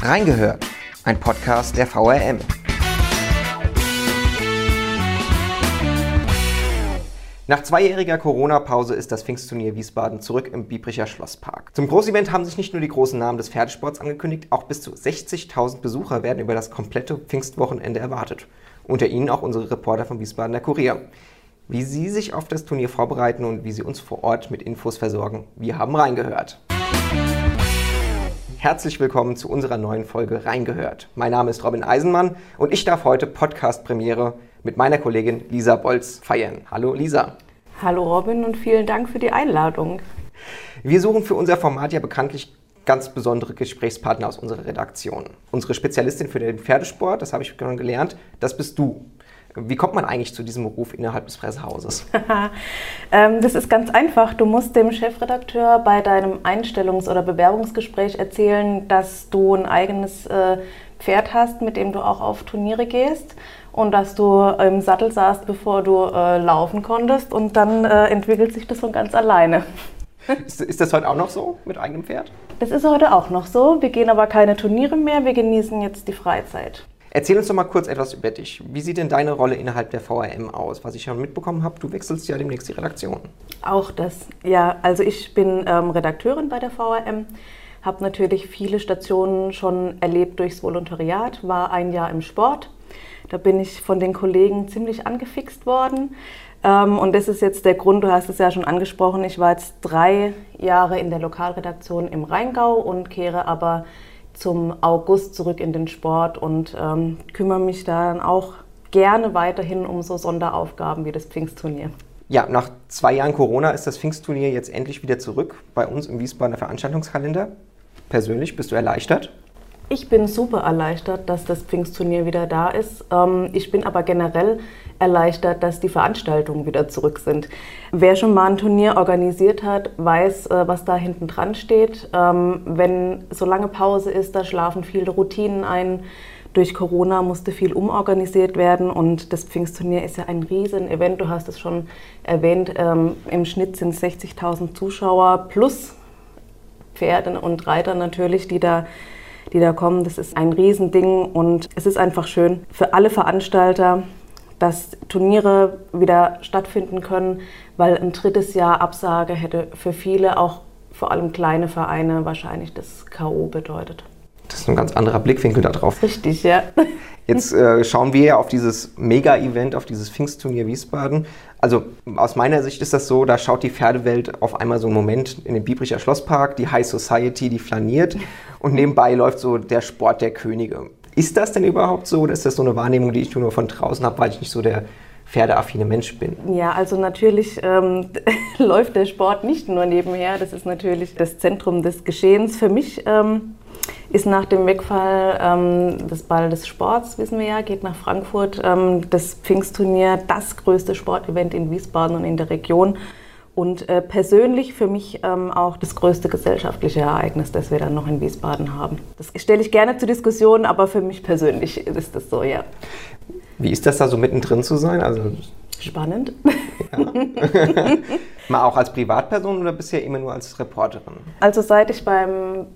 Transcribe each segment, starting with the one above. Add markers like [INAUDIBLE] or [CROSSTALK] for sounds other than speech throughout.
Reingehört, ein Podcast der VRM. Nach zweijähriger Corona-Pause ist das Pfingstturnier Wiesbaden zurück im Biebricher Schlosspark. Zum Großevent haben sich nicht nur die großen Namen des Pferdesports angekündigt, auch bis zu 60.000 Besucher werden über das komplette Pfingstwochenende erwartet. Unter ihnen auch unsere Reporter vom Wiesbadener Kurier. Wie sie sich auf das Turnier vorbereiten und wie sie uns vor Ort mit Infos versorgen, wir haben reingehört. Herzlich willkommen zu unserer neuen Folge Reingehört. Mein Name ist Robin Eisenmann und ich darf heute Podcast-Premiere mit meiner Kollegin Lisa Bolz feiern. Hallo Lisa. Hallo Robin und vielen Dank für die Einladung. Wir suchen für unser Format ja bekanntlich ganz besondere Gesprächspartner aus unserer Redaktion. Unsere Spezialistin für den Pferdesport, das habe ich schon gelernt, das bist du. Wie kommt man eigentlich zu diesem Beruf innerhalb des Pressehauses? [LAUGHS] ähm, das ist ganz einfach. Du musst dem Chefredakteur bei deinem Einstellungs- oder Bewerbungsgespräch erzählen, dass du ein eigenes äh, Pferd hast, mit dem du auch auf Turniere gehst und dass du im Sattel saßt, bevor du äh, laufen konntest und dann äh, entwickelt sich das von ganz alleine. [LAUGHS] Ist, ist, das heute auch noch so mit eigenem Pferd? Das ist heute auch noch so. Wir gehen aber keine Turniere mehr, wir genießen jetzt die Freizeit. Erzähl uns doch mal kurz etwas über dich. Wie sieht denn deine Rolle innerhalb der VRM aus? Was ich schon mitbekommen habe, du wechselst ja demnächst die Redaktion. Auch das, ja. Also ich bin ähm, Redakteurin bei der VRM, habe natürlich viele Stationen schon erlebt durchs Volontariat, war ein Jahr im Sport. Da bin ich von den Kollegen ziemlich angefixt worden. Ähm, und das ist jetzt der Grund, du hast es ja schon angesprochen, ich war jetzt drei Jahre in der Lokalredaktion im Rheingau und kehre aber zum August zurück in den Sport und ähm, kümmere mich dann auch gerne weiterhin um so Sonderaufgaben wie das Pfingstturnier. Ja, nach zwei Jahren Corona ist das Pfingstturnier jetzt endlich wieder zurück bei uns im Wiesbadener Veranstaltungskalender. Persönlich bist du erleichtert? Ich bin super erleichtert, dass das Pfingstturnier wieder da ist. Ähm, ich bin aber generell erleichtert, dass die Veranstaltungen wieder zurück sind. Wer schon mal ein Turnier organisiert hat, weiß, äh, was da hinten dran steht. Ähm, wenn so lange Pause ist, da schlafen viele Routinen ein. Durch Corona musste viel umorganisiert werden und das Pfingstturnier ist ja ein Riesen-Event. Du hast es schon erwähnt. Ähm, Im Schnitt sind es 60.000 Zuschauer plus Pferde und Reiter natürlich, die da die da kommen. Das ist ein Riesending und es ist einfach schön für alle Veranstalter, dass Turniere wieder stattfinden können, weil ein drittes Jahr Absage hätte für viele, auch vor allem kleine Vereine, wahrscheinlich das K.O. bedeutet. Das ist ein ganz anderer Blickwinkel darauf. Richtig, ja. [LAUGHS] Jetzt äh, schauen wir ja auf dieses Mega-Event, auf dieses Pfingstturnier Wiesbaden. Also aus meiner Sicht ist das so, da schaut die Pferdewelt auf einmal so einen Moment in den Biebricher Schlosspark, die High Society, die flaniert [LAUGHS] und nebenbei läuft so der Sport der Könige. Ist das denn überhaupt so oder ist das so eine Wahrnehmung, die ich nur von draußen habe, weil ich nicht so der pferdeaffine Mensch bin? Ja, also natürlich ähm, [LAUGHS] läuft der Sport nicht nur nebenher. Das ist natürlich das Zentrum des Geschehens. Für mich ähm, ist nach dem Wegfall ähm, des Ball des Sports, wissen wir ja, geht nach Frankfurt, ähm, das Pfingstturnier das größte Sportevent in Wiesbaden und in der Region. Und äh, persönlich für mich ähm, auch das größte gesellschaftliche Ereignis, das wir dann noch in Wiesbaden haben. Das stelle ich gerne zur Diskussion, aber für mich persönlich [LAUGHS] ist das so, ja. Wie ist das da so mittendrin zu sein? Also Spannend. Ja. [LAUGHS] [LAUGHS] Mal auch als Privatperson oder bisher immer nur als Reporterin? Also seit ich beim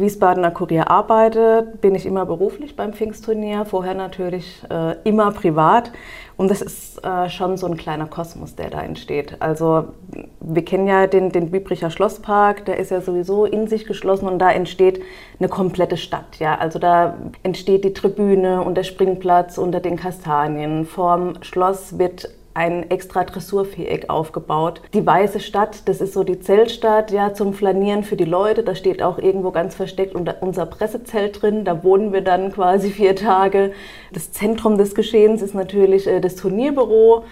Wiesbadener Kurier arbeite, bin ich immer beruflich beim Pfingstturnier, vorher natürlich äh, immer privat. Und das ist äh, schon so ein kleiner Kosmos, der da entsteht. Also wir kennen ja den, den Biebricher Schlosspark, der ist ja sowieso in sich geschlossen und da entsteht eine komplette Stadt. Ja? Also da entsteht die Tribüne und der Springplatz unter den Kastanien. Vorm Schloss wird ein extra Dressurviereck aufgebaut. Die Weiße Stadt, das ist so die Zeltstadt, ja, zum Flanieren für die Leute. Da steht auch irgendwo ganz versteckt unser Pressezelt drin. Da wohnen wir dann quasi vier Tage. Das Zentrum des Geschehens ist natürlich äh, das Turnierbüro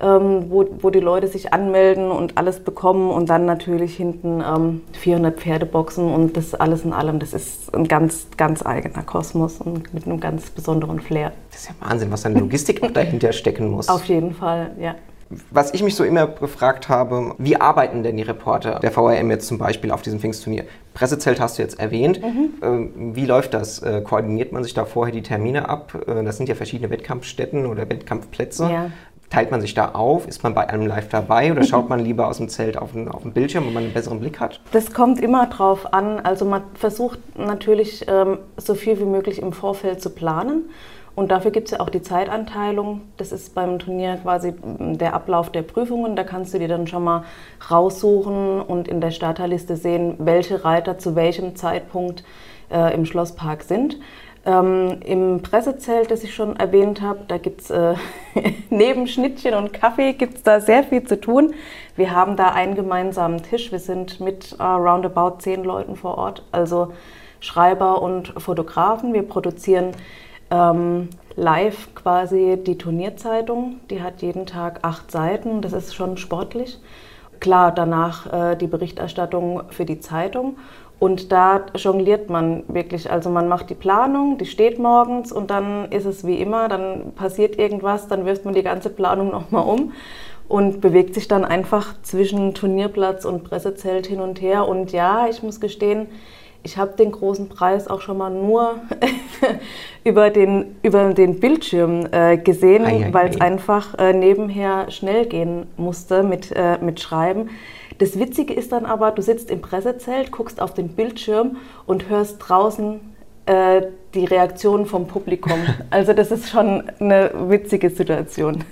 ähm, wo, wo die Leute sich anmelden und alles bekommen und dann natürlich hinten ähm, 400 Pferdeboxen und das alles in allem, das ist ein ganz, ganz eigener Kosmos und mit einem ganz besonderen Flair. Das ist ja Wahnsinn, was eine Logistik auch dahinter stecken muss. Auf jeden Fall, ja. Was ich mich so immer gefragt habe, wie arbeiten denn die Reporter der VRM jetzt zum Beispiel auf diesem Pfingstturnier? Pressezelt hast du jetzt erwähnt. Mhm. Ähm, wie läuft das? Äh, koordiniert man sich da vorher die Termine ab? Äh, das sind ja verschiedene Wettkampfstätten oder Wettkampfplätze. Ja. Teilt man sich da auf? Ist man bei einem live dabei oder schaut man lieber aus dem Zelt auf den, auf Bildschirm, wo man einen besseren Blick hat? Das kommt immer drauf an. Also man versucht natürlich ähm, so viel wie möglich im Vorfeld zu planen. Und dafür gibt es ja auch die Zeitanteilung. Das ist beim Turnier quasi der Ablauf der Prüfungen. Da kannst du dir dann schon mal raussuchen und in der Starterliste sehen, welche Reiter zu welchem Zeitpunkt äh, im Schlosspark sind. Ähm, Im Pressezelt, das ich schon erwähnt habe, da gibt es äh, [LAUGHS] neben Schnittchen und Kaffee gibt's da sehr viel zu tun. Wir haben da einen gemeinsamen Tisch. Wir sind mit äh, roundabout zehn Leuten vor Ort, also Schreiber und Fotografen. Wir produzieren ähm, live quasi die Turnierzeitung. Die hat jeden Tag acht Seiten. Das ist schon sportlich. Klar, danach äh, die Berichterstattung für die Zeitung. Und da jongliert man wirklich. Also man macht die Planung, die steht morgens und dann ist es wie immer, dann passiert irgendwas, dann wirft man die ganze Planung [LAUGHS] nochmal um und bewegt sich dann einfach zwischen Turnierplatz und Pressezelt hin und her. Und ja, ich muss gestehen, ich habe den großen Preis auch schon mal nur [LAUGHS] über, den, über den Bildschirm äh, gesehen, weil es einfach äh, nebenher schnell gehen musste mit, äh, mit Schreiben. Das Witzige ist dann aber, du sitzt im Pressezelt, guckst auf den Bildschirm und hörst draußen äh, die Reaktionen vom Publikum. [LAUGHS] Also das ist schon eine witzige Situation.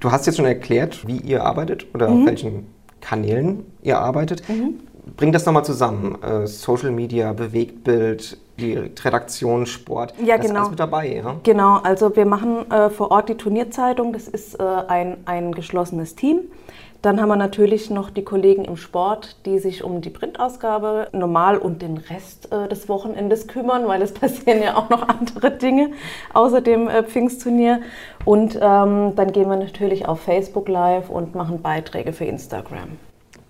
Du hast jetzt schon erklärt, wie ihr arbeitet oder mhm. auf welchen Kanälen ihr arbeitet. Mhm. Bring das nochmal zusammen. Äh, Social Media, Bewegtbild, die Redaktion, Sport. Ja, das genau. ist alles mit dabei. Ja? Genau, also wir machen äh, vor Ort die Turnierzeitung. Das ist äh, ein, ein geschlossenes Team. Dann haben wir natürlich noch die Kollegen im Sport, die sich um die Printausgabe normal und den Rest äh, des Wochenendes kümmern, weil es [LAUGHS] passieren ja auch noch andere Dinge außer dem äh, Pfingstturnier. Und ähm, dann gehen wir natürlich auf Facebook Live und machen Beiträge für Instagram.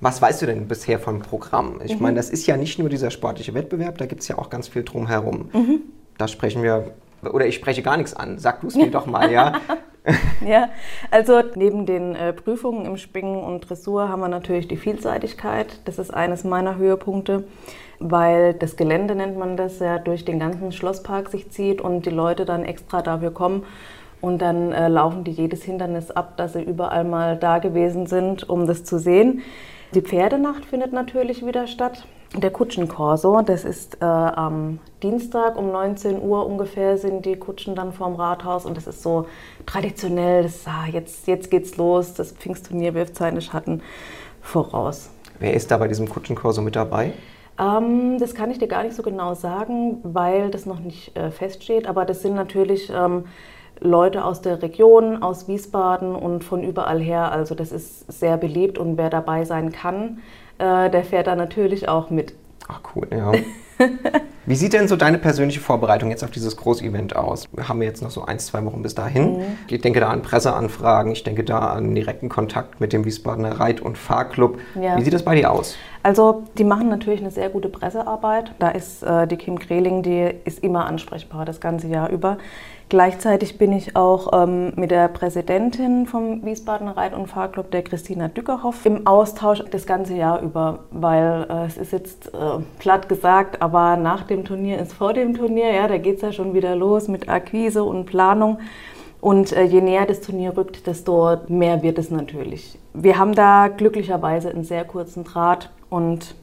Was weißt du denn bisher vom Programm? Ich mhm. meine, das ist ja nicht nur dieser sportliche Wettbewerb, da gibt es ja auch ganz viel drumherum. Mhm. Da sprechen wir, oder ich spreche gar nichts an. Sag du es mir [LAUGHS] doch mal, ja. [LAUGHS] ja, also neben den äh, Prüfungen im Springen und Dressur haben wir natürlich die Vielseitigkeit. Das ist eines meiner Höhepunkte, weil das Gelände nennt man das ja durch den ganzen Schlosspark sich zieht und die Leute dann extra dafür kommen und dann äh, laufen die jedes Hindernis ab, dass sie überall mal da gewesen sind, um das zu sehen. Die Pferdenacht findet natürlich wieder statt. Der Kutschenkorso, das ist äh, am Dienstag um 19 Uhr ungefähr sind die Kutschen dann vorm Rathaus und das ist so traditionell, das, ah, jetzt, jetzt geht's los, das Pfingstturnier wirft seine Schatten voraus. Wer ist da bei diesem Kutschenkorso mit dabei? Ähm, das kann ich dir gar nicht so genau sagen, weil das noch nicht äh, feststeht, aber das sind natürlich ähm, Leute aus der Region, aus Wiesbaden und von überall her. Also das ist sehr beliebt und wer dabei sein kann, äh, der fährt da natürlich auch mit. Ach cool, ja. [LAUGHS] Wie sieht denn so deine persönliche Vorbereitung jetzt auf dieses Großevent aus? Wir haben jetzt noch so ein, zwei Wochen bis dahin. Mhm. Ich denke da an Presseanfragen, ich denke da an direkten Kontakt mit dem Wiesbadener Reit- und Fahrclub. Ja. Wie sieht das bei dir aus? Also die machen natürlich eine sehr gute Pressearbeit. Da ist äh, die Kim Kreling, die ist immer ansprechbar das ganze Jahr über. Gleichzeitig bin ich auch ähm, mit der Präsidentin vom Wiesbadener Reit- und Fahrclub, der Christina Dückerhoff, im Austausch das ganze Jahr über, weil äh, es ist jetzt äh, platt gesagt, aber nach dem Turnier ist vor dem Turnier, ja, da geht es ja schon wieder los mit Akquise und Planung. Und äh, je näher das Turnier rückt, desto mehr wird es natürlich. Wir haben da glücklicherweise einen sehr kurzen Draht und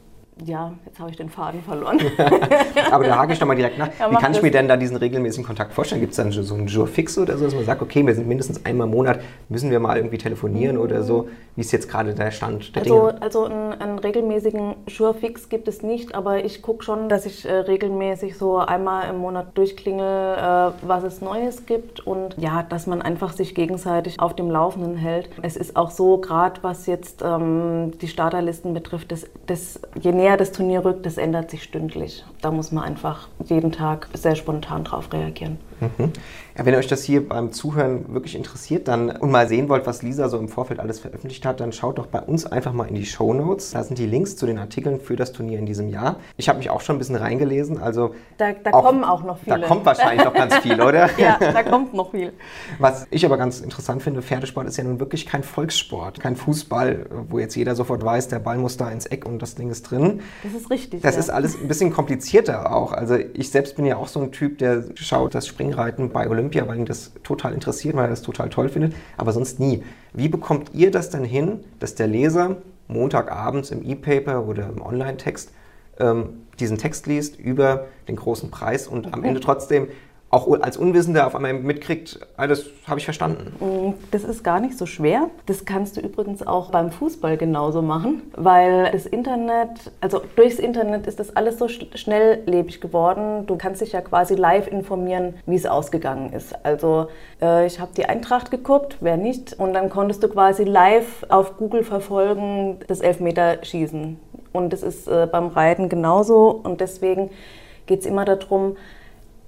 ja, jetzt habe ich den Faden verloren. [LAUGHS] Aber da hake ich doch mal direkt nach. Ja, Wie kann ich das. mir denn da diesen regelmäßigen Kontakt vorstellen? Gibt es dann so einen Jour fix oder so, dass man sagt, okay, wir sind mindestens einmal im Monat, müssen wir mal irgendwie telefonieren mhm. oder so? Wie ist jetzt gerade der Stand der also, Dinge? Also einen, einen regelmäßigen Jour fix gibt es nicht, aber ich gucke schon, dass ich äh, regelmäßig so einmal im Monat durchklingel, äh, was es Neues gibt und ja, dass man einfach sich gegenseitig auf dem Laufenden hält. Es ist auch so, gerade was jetzt ähm, die Starterlisten betrifft, dass, dass je näher näher das Turnier rückt, das ändert sich stündlich. Da muss man einfach jeden Tag sehr spontan drauf reagieren. Mhm. Ja, wenn ihr euch das hier beim Zuhören wirklich interessiert dann, und mal sehen wollt, was Lisa so im Vorfeld alles veröffentlicht hat, dann schaut doch bei uns einfach mal in die Show Notes. Da sind die Links zu den Artikeln für das Turnier in diesem Jahr. Ich habe mich auch schon ein bisschen reingelesen. Also da, da auch, kommen auch noch viele. Da kommt wahrscheinlich noch ganz viel, oder? [LAUGHS] ja, da kommt noch viel. Was ich aber ganz interessant finde, Pferdesport ist ja nun wirklich kein Volkssport, kein Fußball, wo jetzt jeder sofort weiß, der Ball muss da ins Eck und das Ding ist drin. Das ist richtig. Das ja. ist alles ein bisschen komplizierter auch. Also ich selbst bin ja auch so ein Typ, der schaut das Springen Springreiten bei Olympia, weil ihn das total interessiert, weil er das total toll findet, aber sonst nie. Wie bekommt ihr das dann hin, dass der Leser Montagabends im E-Paper oder im Online-Text ähm, diesen Text liest über den großen Preis und am Ende trotzdem auch als Unwissender auf einmal mitkriegt, ah, das habe ich verstanden. Mm, das ist gar nicht so schwer. Das kannst du übrigens auch beim Fußball genauso machen, weil das Internet, also durchs Internet ist das alles so schnelllebig geworden. Du kannst dich ja quasi live informieren, wie es ausgegangen ist. Also äh, ich habe die Eintracht geguckt, wer nicht, und dann konntest du quasi live auf Google verfolgen das Elfmeterschießen. Und das ist äh, beim Reiten genauso und deswegen geht es immer darum,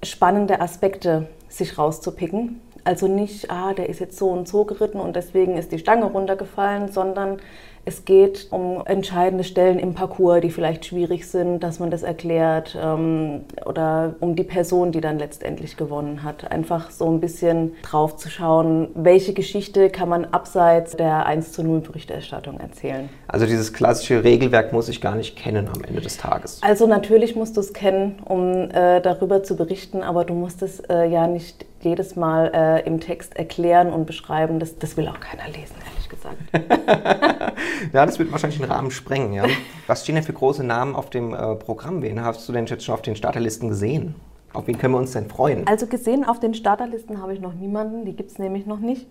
spannende Aspekte sich rauszupicken. Also nicht, ah, der ist jetzt so und so geritten und deswegen ist die Stange runtergefallen, sondern es geht um entscheidende Stellen im Parcours, die vielleicht schwierig sind, dass man das erklärt ähm, oder um die Person, die dann letztendlich gewonnen hat. Einfach so ein bisschen drauf zu schauen, welche Geschichte kann man abseits der 1 zu 0 Berichterstattung erzählen. Also dieses klassische Regelwerk muss ich gar nicht kennen am Ende des Tages. Also natürlich musst du es kennen, um äh, darüber zu berichten, aber du musst es äh, ja nicht jedes Mal äh, im Text erklären und beschreiben. Das, das will auch keiner lesen, ehrlich gesagt. [LAUGHS] ja, das wird wahrscheinlich den Rahmen sprengen. Ja. Was stehen denn für große Namen auf dem äh, Programm? Wen hast du denn jetzt schon auf den Starterlisten gesehen? Auf wen können wir uns denn freuen? Also gesehen auf den Starterlisten habe ich noch niemanden, die gibt es nämlich noch nicht.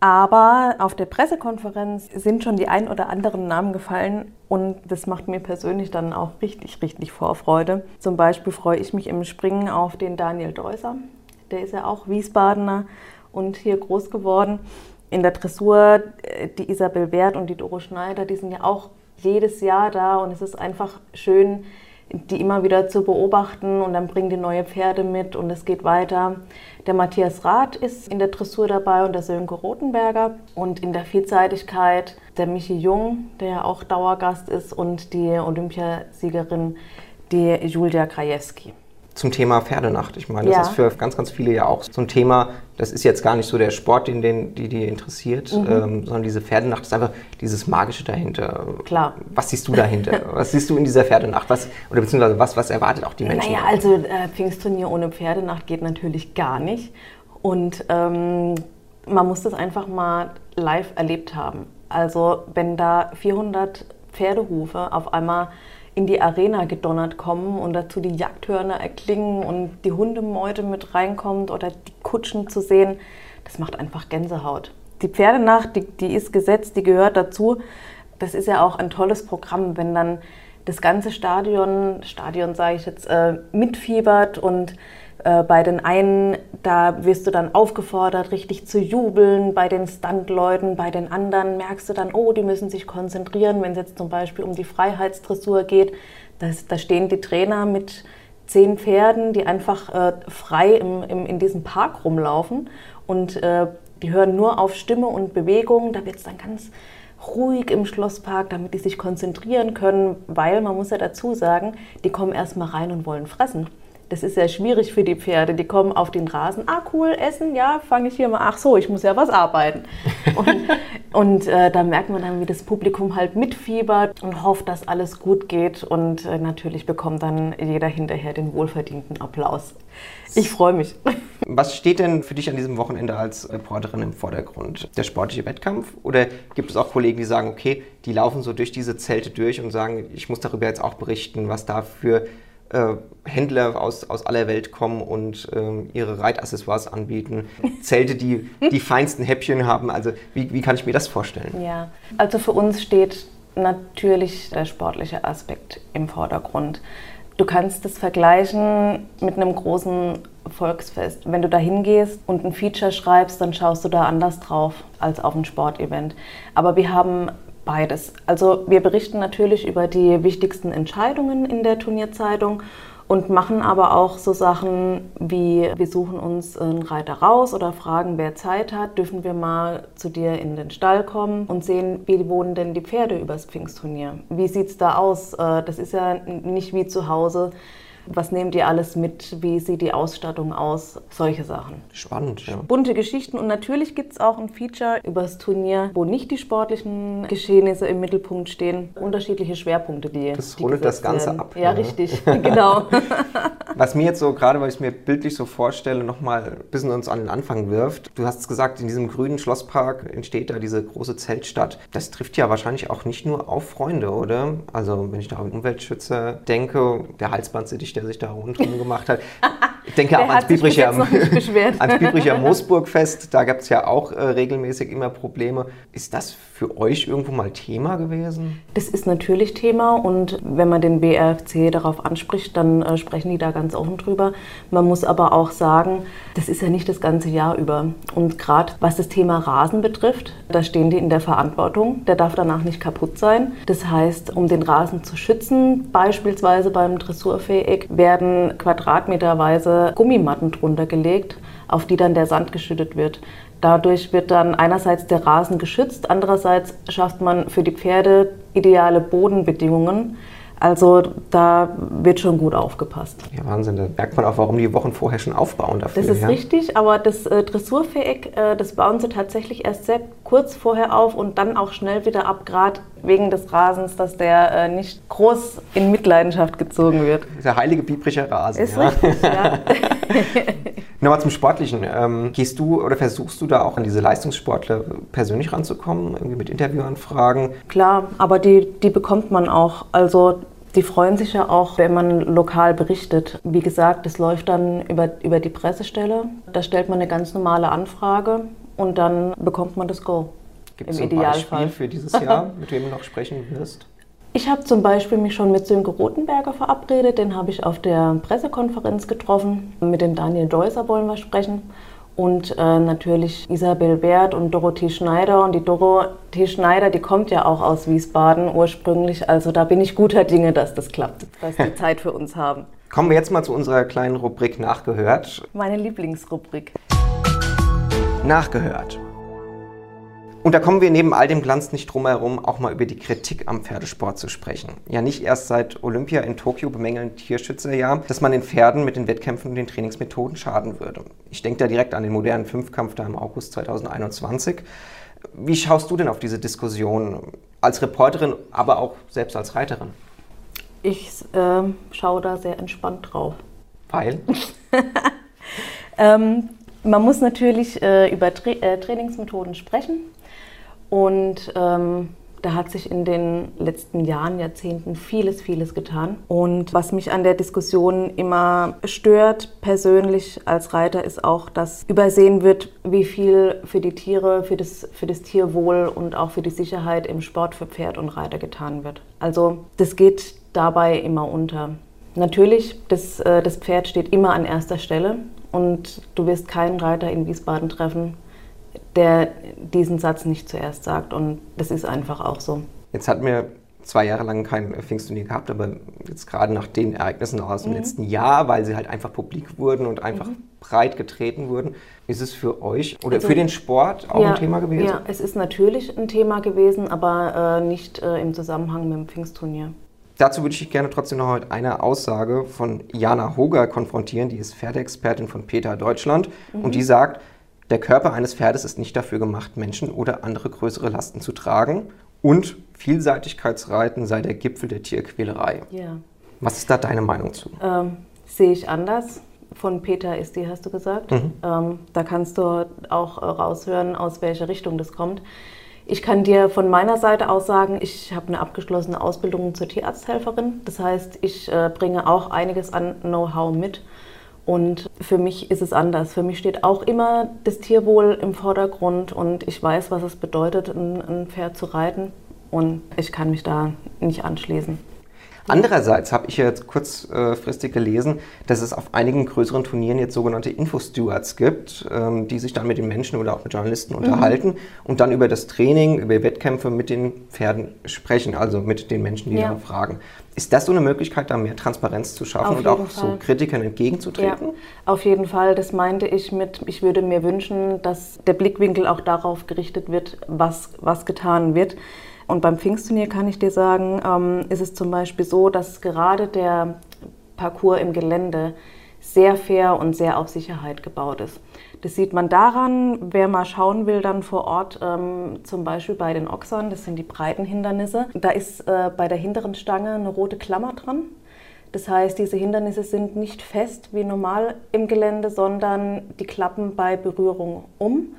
Aber auf der Pressekonferenz sind schon die ein oder anderen Namen gefallen und das macht mir persönlich dann auch richtig, richtig Vorfreude. Zum Beispiel freue ich mich im Springen auf den Daniel Deuser. Der ist ja auch Wiesbadener und hier groß geworden. In der Dressur, äh, die Isabel Wert und die Doro Schneider, die sind ja auch jedes Jahr da und es ist einfach schön, die immer wieder zu beobachten und dann bringen die neue Pferde mit und es geht weiter. Der Matthias Rath ist in der Dressur dabei und der Sönke Rotenberger und in der Vielseitigkeit der Michi Jung, der ja auch Dauergast ist und die Olympiasiegerin, die Julia Krajewski zum Thema Pferdenacht. Ich meine, das ja. ist für ganz, ganz viele ja auch so ein Thema, das ist jetzt gar nicht so der Sport, den, den die, die interessiert, mhm. ähm, sondern diese Pferdenacht ist einfach dieses Magische dahinter. Klar. Was siehst du dahinter? [LAUGHS] was siehst du in dieser Pferdenacht? Was, oder beziehungsweise was, was erwartet auch die Menschen? Naja, also äh, Pfingstturnier ohne Pferdenacht geht natürlich gar nicht. Und ähm, man muss das einfach mal live erlebt haben. Also wenn da 400 Pferdehufe auf einmal in die Arena gedonnert kommen und dazu die Jagdhörner erklingen und die Hundemeute mit reinkommt oder die Kutschen zu sehen, das macht einfach Gänsehaut. Die Pferdenacht, die, die ist gesetzt, die gehört dazu. Das ist ja auch ein tolles Programm, wenn dann das ganze Stadion, Stadion sage ich jetzt, äh, mitfiebert und bei den einen, da wirst du dann aufgefordert, richtig zu jubeln. Bei den Standleuten, bei den anderen merkst du dann, oh, die müssen sich konzentrieren. Wenn es jetzt zum Beispiel um die Freiheitsdressur geht, das, da stehen die Trainer mit zehn Pferden, die einfach äh, frei im, im, in diesem Park rumlaufen und äh, die hören nur auf Stimme und Bewegung. Da wird es dann ganz ruhig im Schlosspark, damit die sich konzentrieren können, weil man muss ja dazu sagen, die kommen erstmal rein und wollen fressen. Das ist sehr schwierig für die Pferde. Die kommen auf den Rasen, ah cool, essen, ja, fange ich hier mal, ach so, ich muss ja was arbeiten. [LAUGHS] Und, und äh, da merkt man dann, wie das Publikum halt mitfiebert und hofft, dass alles gut geht. Und äh, natürlich bekommt dann jeder hinterher den wohlverdienten Applaus. Ich freue mich. [LAUGHS] Was steht denn für dich an diesem Wochenende als Reporterin im Vordergrund? Der sportliche Wettkampf? Oder gibt es auch Kollegen, die sagen, okay, die laufen so durch diese Zelte durch und sagen, ich muss darüber jetzt auch berichten, was da für äh, Händler aus, aus aller Welt kommen und ähm, ihre Reitaccessoires anbieten, [LAUGHS] Zelte, die die feinsten Häppchen haben. Also wie, wie kann ich mir das vorstellen? Ja, also für uns steht natürlich der sportliche Aspekt im Vordergrund. Du kannst das vergleichen mit einem großen Volksfest. Wenn du da hingehst und ein Feature schreibst, dann schaust du da anders drauf als auf ein Sportevent. Aber wir haben Beides. Also wir berichten natürlich über die wichtigsten Entscheidungen in der Turnierzeitung und machen aber auch so Sachen wie wir suchen uns einen Reiter raus oder fragen, wer Zeit hat, dürfen wir mal zu dir in den Stall kommen und sehen, wie wohnen denn die Pferde übers Pfingstturnier? Wie sieht es da aus? Äh, das ist ja nicht wie zu Hause was nehmt ihr alles mit? Wie sieht die Ausstattung aus? Solche Sachen. Spannend, ja. Bunte Geschichten und natürlich gibt es auch ein Feature über das Turnier, wo nicht die sportlichen Geschehnisse im Mittelpunkt stehen. Unterschiedliche Schwerpunkte, die. Das rundet das Ganze werden. ab. Ja, ja. richtig, [LAUGHS] genau. Was mir jetzt so, gerade weil ich es mir bildlich so vorstelle, nochmal ein bisschen uns an den Anfang wirft. Du hast es gesagt, in diesem grünen Schlosspark entsteht da diese große Zeltstadt. Das trifft ja wahrscheinlich auch nicht nur auf Freunde, oder? Also wenn ich da an Umweltschützer denke, der Halsbandsittich, der sich da rundherum gemacht hat. Ich denke auch ans Biebricher, [LAUGHS] ans Biebricher Moosburgfest, da gab es ja auch äh, regelmäßig immer Probleme. Ist das für euch irgendwo mal Thema gewesen? Das ist natürlich Thema und wenn man den BRFC darauf anspricht, dann äh, sprechen die da ganz offen drüber. Man muss aber auch sagen, das ist ja nicht das ganze Jahr über. Und gerade was das Thema Rasen betrifft, da stehen die in der Verantwortung. Der darf danach nicht kaputt sein. Das heißt, um den Rasen zu schützen, beispielsweise beim Dressurviereck, werden quadratmeterweise Gummimatten drunter gelegt, auf die dann der Sand geschüttet wird. Dadurch wird dann einerseits der Rasen geschützt, andererseits schafft man für die Pferde ideale Bodenbedingungen. Also da wird schon gut aufgepasst. Ja, Wahnsinn. Da merkt man auch, warum die Wochen vorher schon aufbauen dafür. Das ist ja? richtig, aber das äh, Dressurviereck, äh, das bauen sie tatsächlich erst sehr kurz vorher auf und dann auch schnell wieder ab, gerade wegen des Rasens, dass der äh, nicht groß in Mitleidenschaft gezogen wird. Der heilige Biebricher Rasen. Ist ja. richtig, ja. [LAUGHS] Nochmal zum Sportlichen. Ähm, gehst du oder versuchst du da auch an diese Leistungssportler persönlich ranzukommen? Irgendwie mit Interviewanfragen? Klar, aber die, die bekommt man auch. Also die freuen sich ja auch, wenn man lokal berichtet. Wie gesagt, das läuft dann über, über die Pressestelle. Da stellt man eine ganz normale Anfrage und dann bekommt man das Go. Gibt es Im ein Idealfall. Beispiel für dieses Jahr, [LAUGHS] mit dem du noch sprechen wirst? Ich habe zum Beispiel mich schon mit Sönke Rothenberger verabredet. Den habe ich auf der Pressekonferenz getroffen. Mit dem Daniel Deusser wollen wir sprechen. Und äh, natürlich Isabel Wert und Dorothee Schneider. Und die Dorothee Schneider, die kommt ja auch aus Wiesbaden ursprünglich. Also da bin ich guter Dinge, dass das klappt, dass die [LAUGHS] Zeit für uns haben. Kommen wir jetzt mal zu unserer kleinen Rubrik Nachgehört. Meine Lieblingsrubrik. Nachgehört. Und da kommen wir neben all dem Glanz nicht drum herum, auch mal über die Kritik am Pferdesport zu sprechen. Ja, nicht erst seit Olympia in Tokio bemängeln Tierschützer ja, dass man den Pferden mit den Wettkämpfen und den Trainingsmethoden schaden würde. Ich denke da direkt an den modernen Fünfkampf da im August 2021. Wie schaust du denn auf diese Diskussion als Reporterin, aber auch selbst als Reiterin? Ich äh, schaue da sehr entspannt drauf. Weil? [LAUGHS] Ähm, man muss natürlich äh, über Tra äh, Trainingsmethoden sprechen. Und ähm, da hat sich in den letzten Jahren, Jahrzehnten vieles, vieles getan. Und was mich an der Diskussion immer stört, persönlich als Reiter, ist auch, dass übersehen wird, wie viel für die Tiere, für das, für das Tierwohl und auch für die Sicherheit im Sport für Pferd und Reiter getan wird. Also das geht dabei immer unter. Natürlich, das, äh, das Pferd steht immer an erster Stelle und du wirst keinen Reiter in Wiesbaden treffen, der diesen Satz nicht zuerst sagt. Und das ist einfach auch so. Jetzt hatten wir zwei Jahre lang kein Pfingstturnier gehabt, aber jetzt gerade nach den Ereignissen aus dem Mhm. letzten Jahr, weil sie halt einfach publik wurden und einfach breit getreten wurden, ist es für euch oder Also- für den Sport auch ein Thema gewesen? Ja, es ist natürlich ein Thema gewesen, aber äh, nicht äh, im Zusammenhang mit dem Pfingstturnier. Dazu würde ich gerne trotzdem noch mit einer Aussage von Jana Hoger konfrontieren, die ist Pferdeexpertin von Peter Deutschland und die sagt, der Körper eines Pferdes ist nicht dafür gemacht, Menschen oder andere größere Lasten zu tragen und Vielseitigkeitsreiten sei der Gipfel der Tierquälerei. Ja. Was ist da deine Meinung zu? Ähm, sehe ich anders. Von Peter ist die, hast du gesagt. Ähm, da kannst du auch äh, raushören, aus welcher Richtung das kommt. Ich kann dir von meiner Seite aus sagen, ich habe eine abgeschlossene Ausbildung zur Tierarzthelferin. Das heißt, ich äh, bringe auch einiges an Know-how mit. Und für mich ist es anders. Für mich steht auch immer das Tierwohl im Vordergrund und ich weiß, was es bedeutet, ein, Pferd zu reiten. Und ich kann mich da nicht anschließen. Andererseits habe ich jetzt kurzfristig gelesen, dass es auf einigen größeren Turnieren jetzt sogenannte Info-Stewards gibt, ähm, die sich dann mit den Menschen oder auch mit Journalisten unterhalten und dann über das Training, über Wettkämpfe mit den Pferden sprechen, also mit den Menschen, die Ja. da fragen. Ist das so eine Möglichkeit, da mehr Transparenz zu schaffen Auf und auch jeden so Fall. Kritikern entgegenzutreten? Ja, auf jeden Fall. Das meinte ich mit, ich würde mir wünschen, dass der Blickwinkel auch darauf gerichtet wird, was, was getan wird. Und beim Pfingstturnier kann ich dir sagen, ähm, ist es zum Beispiel so, dass gerade der Parcours im Gelände sehr fair und sehr auf Sicherheit gebaut ist. Das sieht man daran, wer mal schauen will, dann vor Ort, ähm, zum Beispiel bei den Ochsern, das sind die breiten Hindernisse. Da ist äh, bei der hinteren Stange eine rote Klammer dran. Das heißt, diese Hindernisse sind nicht fest wie normal im Gelände, sondern die klappen bei Berührung um,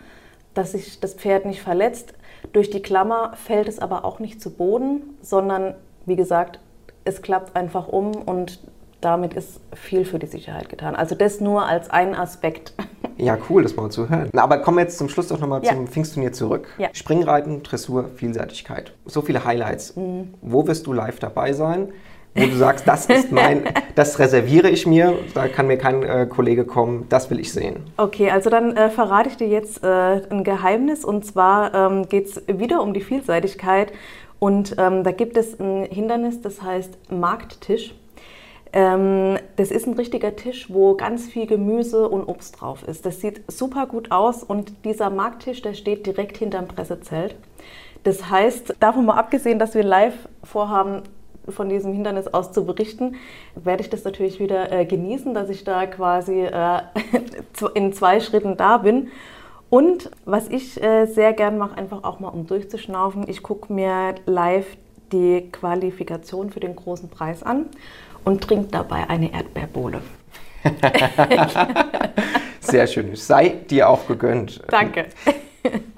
dass sich das Pferd nicht verletzt. Durch die Klammer fällt es aber auch nicht zu Boden, sondern wie gesagt, es klappt einfach um und damit ist viel für die Sicherheit getan. Also das nur als ein Aspekt. Ja, cool, das mal zu hören. Aber kommen wir jetzt zum Schluss doch nochmal ja. zum Pfingstturnier zurück. Ja. Springreiten, Dressur, Vielseitigkeit. So viele Highlights. Mhm. Wo wirst du live dabei sein? Wo du sagst, das ist mein, [LAUGHS] das reserviere ich mir, da kann mir kein äh, Kollege kommen, das will ich sehen. Okay, also dann äh, verrate ich dir jetzt äh, ein Geheimnis und zwar ähm, geht es wieder um die Vielseitigkeit und ähm, da gibt es ein Hindernis, das heißt Markttisch. Ähm, das ist ein richtiger Tisch, wo ganz viel Gemüse und Obst drauf ist. Das sieht super gut aus und dieser Markttisch, der steht direkt hinterm Pressezelt. Das heißt, davon mal abgesehen, dass wir live vorhaben, von diesem Hindernis aus zu berichten, werde ich das natürlich wieder äh, genießen, dass ich da quasi äh, [LAUGHS] in zwei Schritten da bin. Und was ich äh, sehr gern mache, einfach auch mal um durchzuschnaufen, ich gucke mir live die Qualifikation für den großen Preis an und trinkt dabei eine Erdbeerbohle. [LAUGHS] Sehr schön. Sei dir auch gegönnt. Danke.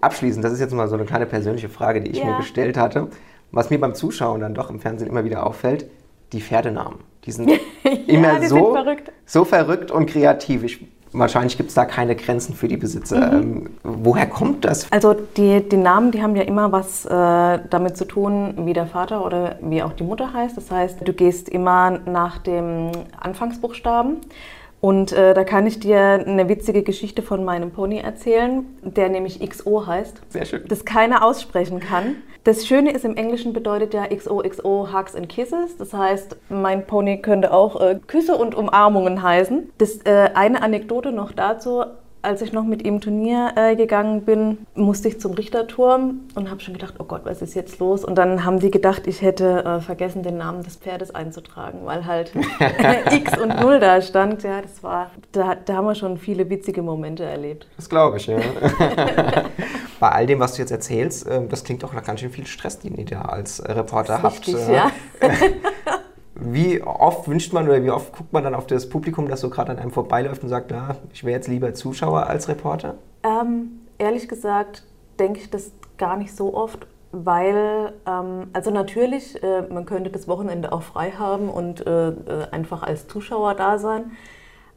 Abschließend, das ist jetzt mal so eine kleine persönliche Frage, die ich ja. mir gestellt hatte. Was mir beim Zuschauen dann doch im Fernsehen immer wieder auffällt, die Pferdenamen. Die sind [LAUGHS] ja, immer die so, sind verrückt. so verrückt und kreativ. Ich wahrscheinlich gibt es da keine Grenzen für die Besitzer. Mhm. Ähm, woher kommt das? Also die, die Namen, die haben ja immer was äh, damit zu tun, wie der Vater oder wie auch die Mutter heißt. Das heißt, du gehst immer nach dem Anfangsbuchstaben. Und äh, da kann ich dir eine witzige Geschichte von meinem Pony erzählen, der nämlich XO heißt. Sehr schön. Das keiner aussprechen kann. Das Schöne ist, im Englischen bedeutet ja XOXO Hugs and Kisses. Das heißt, mein Pony könnte auch äh, Küsse und Umarmungen heißen. Das, äh, eine Anekdote noch dazu als ich noch mit ihm Turnier äh, gegangen bin, musste ich zum Richterturm und habe schon gedacht, oh Gott, was ist jetzt los? Und dann haben die gedacht, ich hätte äh, vergessen, den Namen des Pferdes einzutragen, weil halt [LAUGHS] X und Null da stand. Ja, das war, da, da haben wir schon viele witzige Momente erlebt. Das glaube ich, ja. [LAUGHS] Bei all dem, was du jetzt erzählst, äh, das klingt auch nach ganz schön viel Stress, den ihr da als Reporter habt. Richtig, ja. [LAUGHS] Wie oft wünscht man oder wie oft guckt man dann auf das Publikum, das so gerade an einem vorbeiläuft und sagt, na, ich wäre jetzt lieber Zuschauer als Reporter? Ähm, ehrlich gesagt denke ich das gar nicht so oft, weil, ähm, also natürlich, äh, man könnte das Wochenende auch frei haben und äh, äh, einfach als Zuschauer da sein,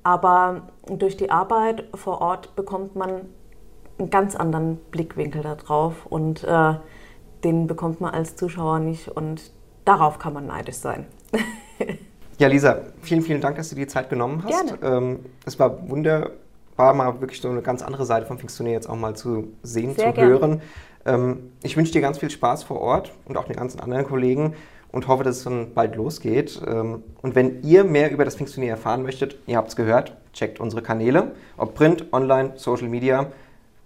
aber durch die Arbeit vor Ort bekommt man einen ganz anderen Blickwinkel darauf und äh, den bekommt man als Zuschauer nicht und darauf kann man neidisch sein. Ja, Lisa, vielen, vielen Dank, dass du dir die Zeit genommen hast. Gerne. Ähm, es war wunderbar, mal wirklich so eine ganz andere Seite vom Pfingstturnier jetzt auch mal zu sehen, Sehr zu gerne. hören. Ähm, ich wünsche dir ganz viel Spaß vor Ort und auch den ganzen anderen Kollegen und hoffe, dass es dann bald losgeht. Ähm, und wenn ihr mehr über das Pfingstturnier erfahren möchtet, ihr habt es gehört, checkt unsere Kanäle, ob Print, Online, Social Media.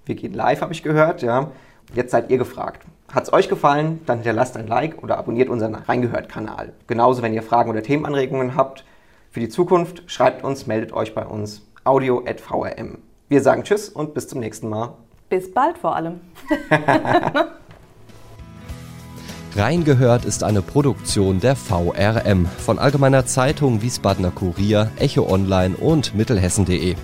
Wir gehen live, habe ich gehört, ja. Jetzt seid ihr gefragt. Hat es euch gefallen, dann hinterlasst ein Like oder abonniert unseren Reingehört-Kanal. Genauso, wenn ihr Fragen oder Themenanregungen habt für die Zukunft, schreibt uns, meldet euch bei uns. audio.vrm. Wir sagen Tschüss und bis zum nächsten Mal. Bis bald vor allem. [LAUGHS] Reingehört ist eine Produktion der VRM von Allgemeiner Zeitung, Wiesbadener Kurier, Echo Online und Mittelhessen.de.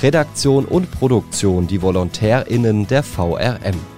Redaktion und Produktion die VolontärInnen der VRM.